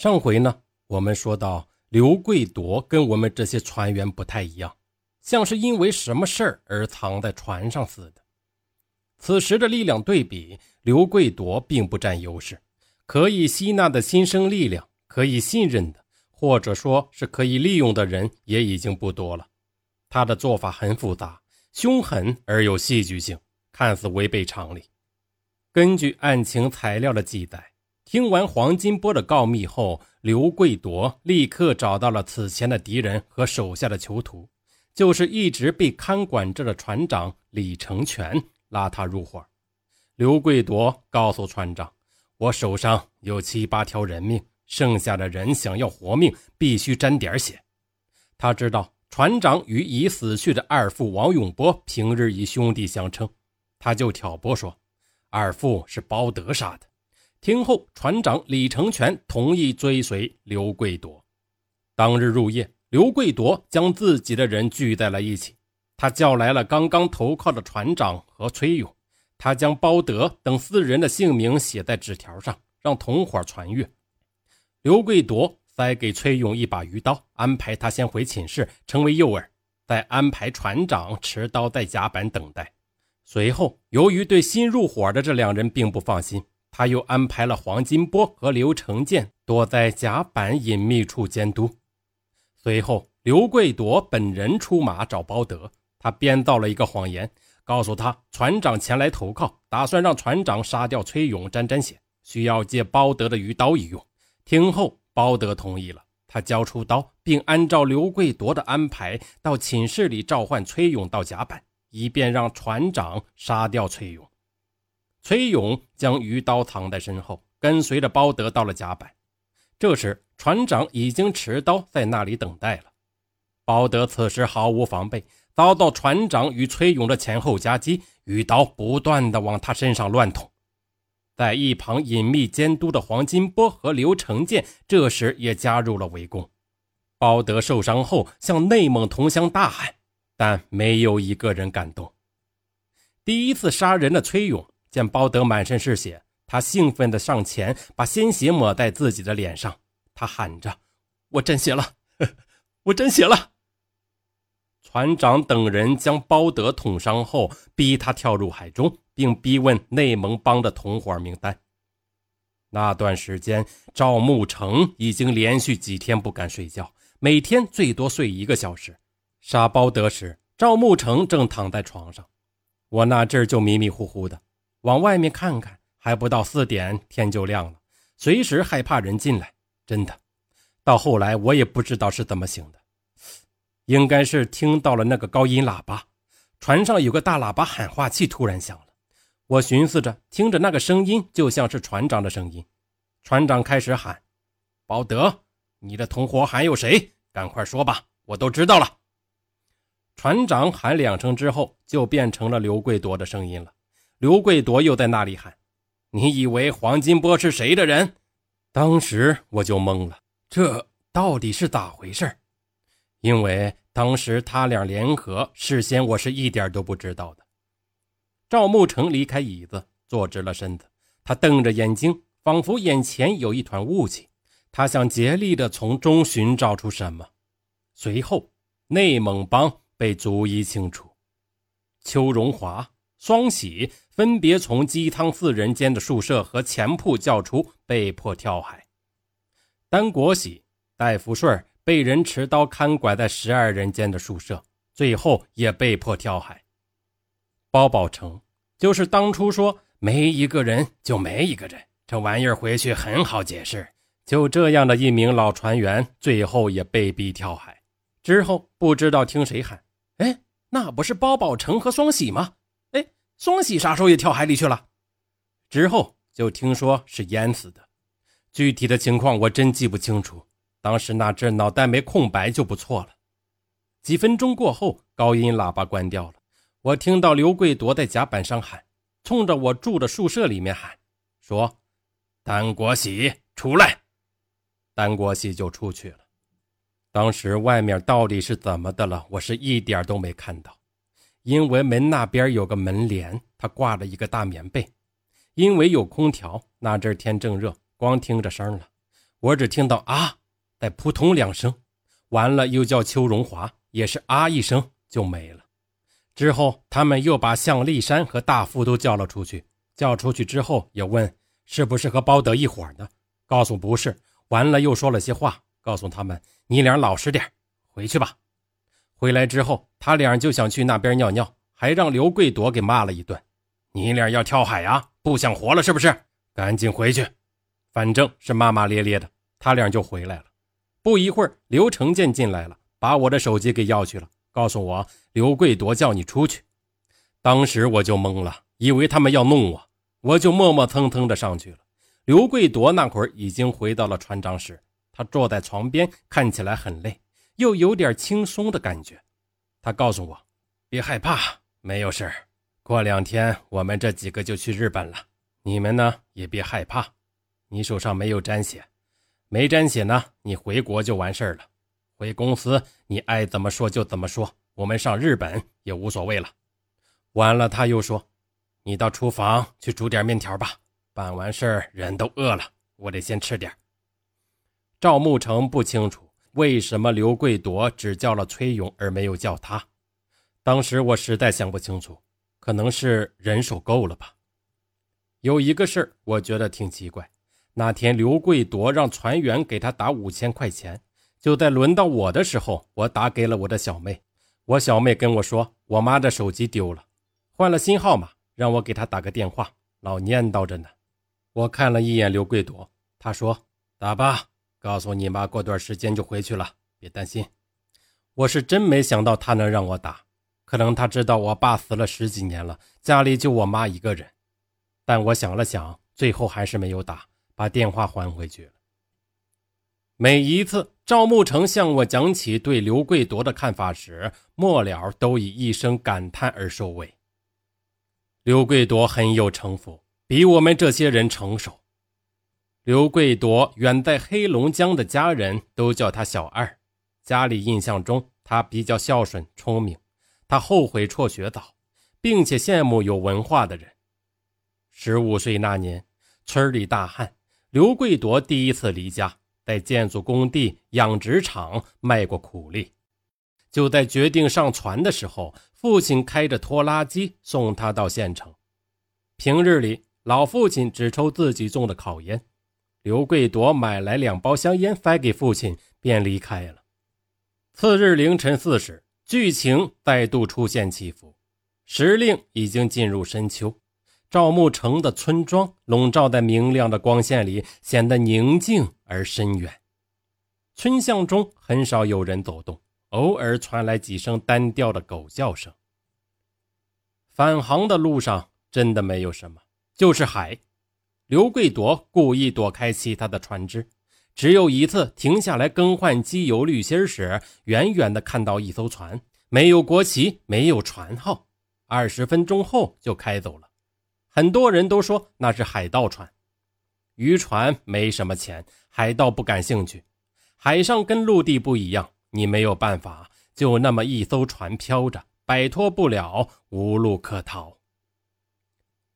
上回呢，我们说到刘贵铎跟我们这些船员不太一样，像是因为什么事儿而藏在船上似的。此时的力量对比，刘贵铎并不占优势，可以吸纳的新生力量，可以信任的，或者说是可以利用的人也已经不多了。他的做法很复杂、凶狠而有戏剧性，看似违背常理。根据案情材料的记载。听完黄金波的告密后，刘贵铎立刻找到了此前的敌人和手下的囚徒，就是一直被看管着的船长李成全，拉他入伙。刘贵铎告诉船长：“我手上有七八条人命，剩下的人想要活命，必须沾点血。”他知道船长与已死去的二副王永波平日以兄弟相称，他就挑拨说：“二副是包德杀的。”听后，船长李成全同意追随刘贵铎。当日入夜，刘贵铎将自己的人聚在了一起。他叫来了刚刚投靠的船长和崔勇。他将包德等四人的姓名写在纸条上，让同伙传阅。刘贵铎塞给崔勇一把鱼刀，安排他先回寝室成为诱饵，再安排船长持刀在甲板等待。随后，由于对新入伙的这两人并不放心。他又安排了黄金波和刘成建躲在甲板隐秘处监督。随后，刘贵铎本人出马找包德，他编造了一个谎言，告诉他船长前来投靠，打算让船长杀掉崔勇沾沾血，需要借包德的鱼刀一用。听后，包德同意了，他交出刀，并按照刘贵铎的安排到寝室里召唤崔勇到甲板，以便让船长杀掉崔勇。崔勇将鱼刀藏在身后，跟随着包德到了甲板。这时，船长已经持刀在那里等待了。包德此时毫无防备，遭到船长与崔勇的前后夹击，鱼刀不断的往他身上乱捅。在一旁隐秘监督的黄金波和刘成建这时也加入了围攻。包德受伤后向内蒙同乡大喊，但没有一个人敢动。第一次杀人的崔勇。见包德满身是血，他兴奋地上前，把鲜血抹在自己的脸上。他喊着：“我沾血了，我沾血了！”船长等人将包德捅伤后，逼他跳入海中，并逼问内蒙帮的同伙名单。那段时间，赵慕成已经连续几天不敢睡觉，每天最多睡一个小时。杀包德时，赵慕成正躺在床上，我那阵儿就迷迷糊糊的。往外面看看，还不到四点，天就亮了。随时害怕人进来，真的。到后来，我也不知道是怎么醒的，应该是听到了那个高音喇叭，船上有个大喇叭喊话器突然响了。我寻思着，听着那个声音就像是船长的声音。船长开始喊：“包德，你的同伙还有谁？赶快说吧，我都知道了。”船长喊两声之后，就变成了刘贵铎的声音了。刘贵夺又在那里喊：“你以为黄金波是谁的人？”当时我就懵了，这到底是咋回事？因为当时他俩联合，事先我是一点都不知道的。赵慕成离开椅子，坐直了身子，他瞪着眼睛，仿佛眼前有一团雾气，他想竭力的从中寻找出什么。随后，内蒙帮被逐一清除，邱荣华。双喜分别从鸡汤四人间的宿舍和前铺叫出，被迫跳海。单国喜、戴福顺被人持刀看管在十二人间的宿舍，最后也被迫跳海。包宝成就是当初说没一个人就没一个人，这玩意儿回去很好解释。就这样的一名老船员，最后也被逼跳海。之后不知道听谁喊：“哎，那不是包宝成和双喜吗？”双喜啥时候也跳海里去了？之后就听说是淹死的，具体的情况我真记不清楚。当时那阵脑袋没空白就不错了。几分钟过后，高音喇叭关掉了，我听到刘贵夺在甲板上喊，冲着我住的宿舍里面喊，说：“单国喜出来。”单国喜就出去了。当时外面到底是怎么的了？我是一点都没看到。因为门那边有个门帘，他挂了一个大棉被。因为有空调，那阵天正热，光听着声了。我只听到啊，再扑通两声，完了又叫邱荣华，也是啊一声就没了。之后他们又把向立山和大富都叫了出去，叫出去之后也问是不是和包德一伙的，告诉不是。完了又说了些话，告诉他们你俩老实点，回去吧。回来之后，他俩就想去那边尿尿，还让刘贵夺给骂了一顿。你俩要跳海呀？不想活了是不是？赶紧回去！反正是骂骂咧咧的，他俩就回来了。不一会儿，刘成建进来了，把我的手机给要去了，告诉我刘贵夺叫你出去。当时我就懵了，以为他们要弄我，我就磨磨蹭蹭的上去了。刘贵夺那会儿已经回到了船长室，他坐在床边，看起来很累，又有点轻松的感觉。他告诉我：“别害怕，没有事儿。”过两天我们这几个就去日本了，你们呢也别害怕。你手上没有沾血，没沾血呢，你回国就完事儿了。回公司你爱怎么说就怎么说，我们上日本也无所谓了。完了，他又说：“你到厨房去煮点面条吧。办完事儿人都饿了，我得先吃点。”赵慕成不清楚为什么刘贵夺只叫了崔勇而没有叫他，当时我实在想不清楚。可能是人手够了吧。有一个事儿，我觉得挺奇怪。那天刘贵夺让船员给他打五千块钱，就在轮到我的时候，我打给了我的小妹。我小妹跟我说，我妈的手机丢了，换了新号码，让我给她打个电话，老念叨着呢。我看了一眼刘贵夺，他说：“打吧，告诉你妈，过段时间就回去了，别担心。”我是真没想到他能让我打。可能他知道我爸死了十几年了，家里就我妈一个人。但我想了想，最后还是没有打，把电话还回去了。每一次赵慕成向我讲起对刘贵夺的看法时，末了都以一声感叹而收尾。刘贵夺很有城府，比我们这些人成熟。刘贵夺远在黑龙江的家人都叫他小二，家里印象中他比较孝顺、聪明。他后悔辍学早，并且羡慕有文化的人。十五岁那年，村里大旱，刘贵夺第一次离家，在建筑工地、养殖场卖过苦力。就在决定上船的时候，父亲开着拖拉机送他到县城。平日里，老父亲只抽自己种的烤烟。刘贵夺买来两包香烟，塞给父亲，便离开了。次日凌晨四时。剧情再度出现起伏，时令已经进入深秋，赵牧城的村庄笼罩在明亮的光线里，显得宁静而深远。村巷中很少有人走动，偶尔传来几声单调的狗叫声。返航的路上真的没有什么，就是海。刘贵夺故意躲开其他的船只。只有一次停下来更换机油滤芯时，远远的看到一艘船，没有国旗，没有船号。二十分钟后就开走了。很多人都说那是海盗船。渔船没什么钱，海盗不感兴趣。海上跟陆地不一样，你没有办法，就那么一艘船飘着，摆脱不了，无路可逃。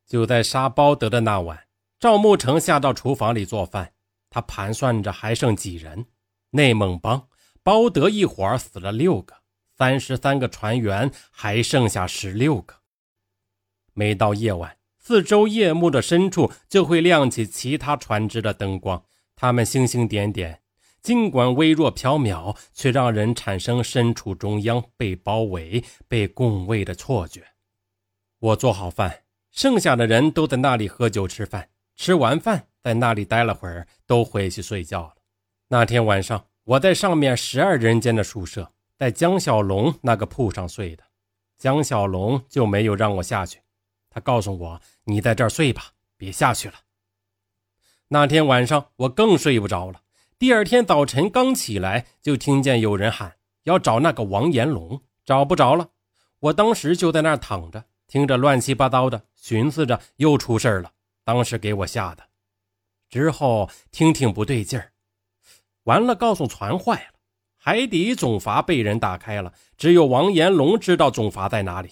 就在杀包德的那晚，赵慕成下到厨房里做饭。他盘算着还剩几人，内蒙帮包德一伙死了六个，三十三个船员还剩下十六个。每到夜晚，四周夜幕的深处就会亮起其他船只的灯光，他们星星点点，尽管微弱缥缈，却让人产生身处中央、被包围、被共卫的错觉。我做好饭，剩下的人都在那里喝酒吃饭，吃完饭。在那里待了会儿，都回去睡觉了。那天晚上，我在上面十二人间的宿舍，在江小龙那个铺上睡的。江小龙就没有让我下去，他告诉我：“你在这儿睡吧，别下去了。”那天晚上我更睡不着了。第二天早晨刚起来，就听见有人喊要找那个王延龙，找不着了。我当时就在那儿躺着，听着乱七八糟的，寻思着又出事了。当时给我吓的。之后听听不对劲儿，完了告诉船坏了，海底总阀被人打开了，只有王延龙知道总阀在哪里。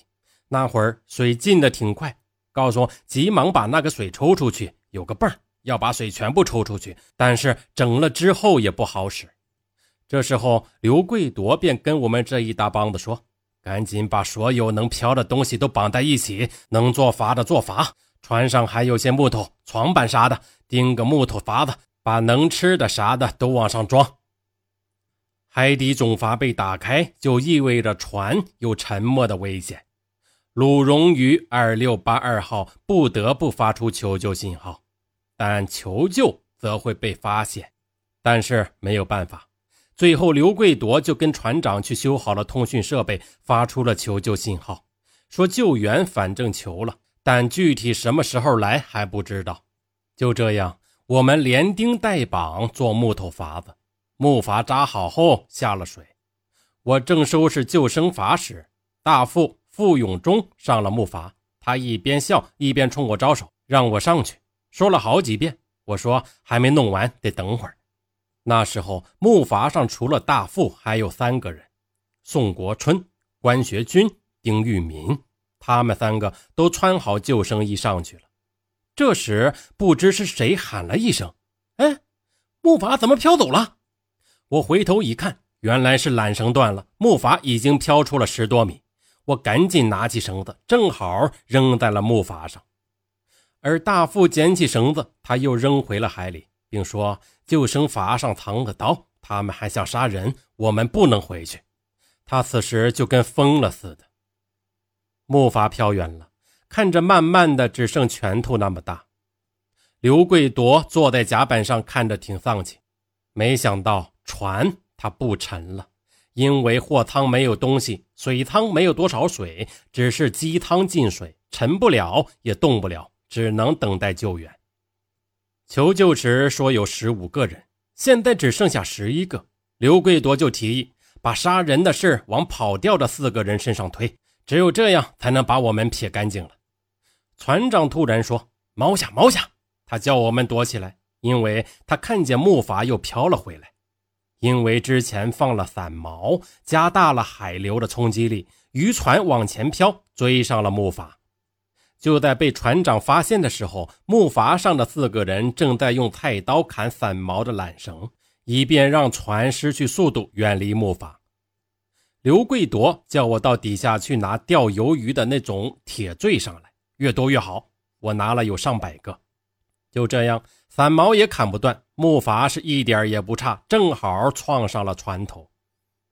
那会儿水进的挺快，告诉急忙把那个水抽出去，有个泵要把水全部抽出去，但是整了之后也不好使。这时候，刘贵夺便跟我们这一大帮子说：“赶紧把所有能漂的东西都绑在一起，能做筏的做筏，船上还有些木头、床板啥的，钉个木头筏子，把能吃的啥的都往上装。”海底总阀被打开，就意味着船有沉没的危险。鲁荣于二六八二号不得不发出求救信号，但求救则会被发现。但是没有办法。最后，刘贵铎就跟船长去修好了通讯设备，发出了求救信号，说救援反正求了，但具体什么时候来还不知道。就这样，我们连钉带绑做木头筏子，木筏扎好后下了水。我正收拾救生筏时，大副傅永忠上了木筏，他一边笑一边冲我招手，让我上去，说了好几遍。我说还没弄完，得等会儿。那时候木筏上除了大副，还有三个人：宋国春、关学军、丁玉民。他们三个都穿好救生衣上去了。这时不知是谁喊了一声：“哎，木筏怎么飘走了？”我回头一看，原来是缆绳断了，木筏已经飘出了十多米。我赶紧拿起绳子，正好扔在了木筏上。而大副捡起绳子，他又扔回了海里。并说：“救生筏上藏了刀，他们还想杀人，我们不能回去。”他此时就跟疯了似的。木筏飘远了，看着慢慢的只剩拳头那么大。刘贵铎坐在甲板上看着挺丧气，没想到船它不沉了，因为货舱没有东西，水舱没有多少水，只是机舱进水，沉不了也动不了，只能等待救援。求救时说有十五个人，现在只剩下十一个。刘贵铎就提议把杀人的事往跑掉的四个人身上推，只有这样才能把我们撇干净了。船长突然说：“猫下，猫下！”他叫我们躲起来，因为他看见木筏又飘了回来。因为之前放了伞锚，加大了海流的冲击力，渔船往前飘，追上了木筏。就在被船长发现的时候，木筏上的四个人正在用菜刀砍伞锚的缆绳，以便让船失去速度，远离木筏。刘贵铎叫我到底下去拿钓鱿鱼的那种铁坠上来，越多越好。我拿了有上百个。就这样，伞锚也砍不断，木筏是一点也不差，正好撞上了船头。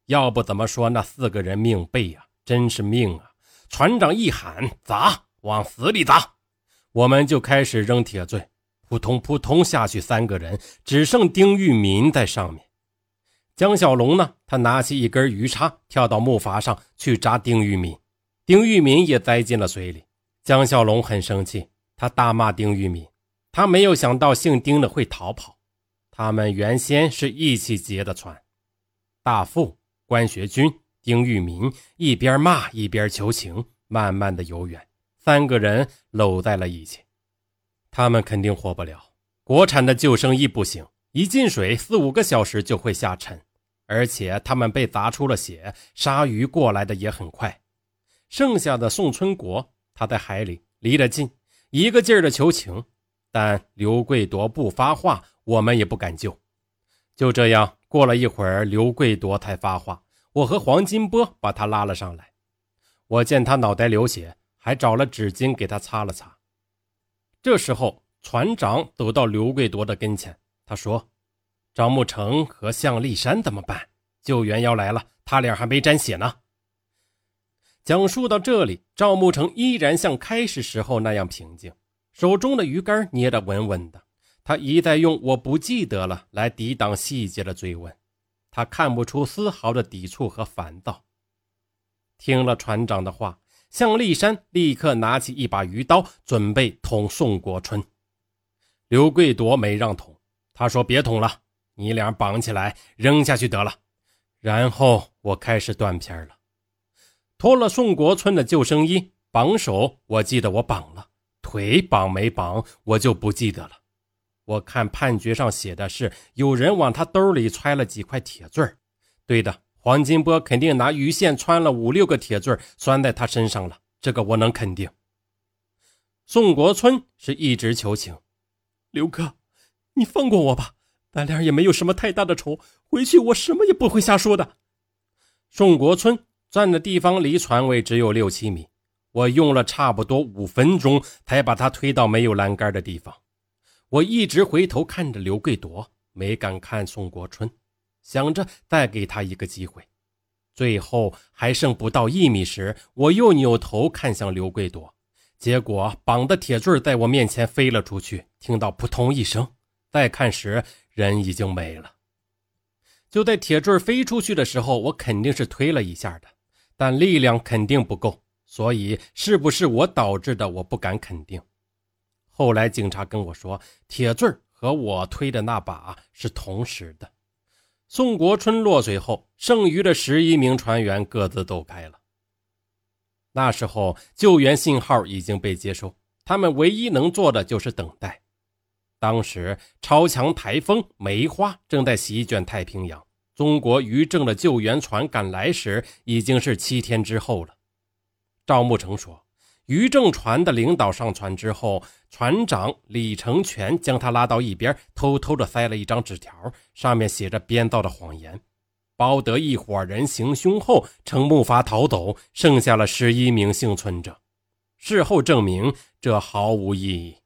要不怎么说那四个人命背呀？真是命啊！船长一喊砸。往死里砸！我们就开始扔铁坠，扑通扑通下去，三个人只剩丁玉民在上面。江小龙呢？他拿起一根鱼叉，跳到木筏上去扎丁玉民。丁玉民也栽进了水里。江小龙很生气，他大骂丁玉民。他没有想到姓丁的会逃跑。他们原先是一起劫的船。大副关学军、丁玉民一边骂一边求情，慢慢的游远。三个人搂在了一起，他们肯定活不了。国产的救生衣不行，一进水四五个小时就会下沉，而且他们被砸出了血，鲨鱼过来的也很快。剩下的宋春国，他在海里离得近，一个劲儿的求情，但刘贵夺不发话，我们也不敢救。就这样过了一会儿，刘贵夺才发话，我和黄金波把他拉了上来。我见他脑袋流血。还找了纸巾给他擦了擦。这时候，船长走到刘贵夺的跟前，他说：“赵木成和向立山怎么办？救援要来了，他俩还没沾血呢。”讲述到这里，赵木成依然像开始时候那样平静，手中的鱼竿捏得稳稳的。他一再用“我不记得了”来抵挡细节的追问，他看不出丝毫的抵触和烦躁。听了船长的话。向立山立刻拿起一把鱼刀，准备捅宋国春。刘贵夺没让捅，他说：“别捅了，你俩绑起来扔下去得了。”然后我开始断片了，脱了宋国春的救生衣，绑手我记得我绑了，腿绑没绑我就不记得了。我看判决上写的是有人往他兜里揣了几块铁坠对的。黄金波肯定拿鱼线穿了五六个铁坠拴在他身上了，这个我能肯定。宋国春是一直求情，刘哥，你放过我吧，咱俩也没有什么太大的仇，回去我什么也不会瞎说的。宋国春站的地方离船尾只有六七米，我用了差不多五分钟才把他推到没有栏杆的地方。我一直回头看着刘贵夺，没敢看宋国春，想着再给他一个机会。最后还剩不到一米时，我又扭头看向刘贵夺。结果绑的铁坠在我面前飞了出去，听到扑通一声，再看时人已经没了。就在铁坠飞出去的时候，我肯定是推了一下的，但力量肯定不够，所以是不是我导致的，我不敢肯定。后来警察跟我说，铁坠和我推的那把是同时的。宋国春落水后，剩余的十一名船员各自走开了。那时候救援信号已经被接收，他们唯一能做的就是等待。当时超强台风梅花正在席卷太平洋，中国渔政的救援船赶来时已经是七天之后了。赵木成说，渔政船的领导上船之后，船长李成全将他拉到一边，偷偷的塞了一张纸条，上面写着编造的谎言。包得一伙人行凶后乘木筏逃走，剩下了十一名幸存者。事后证明，这毫无意义。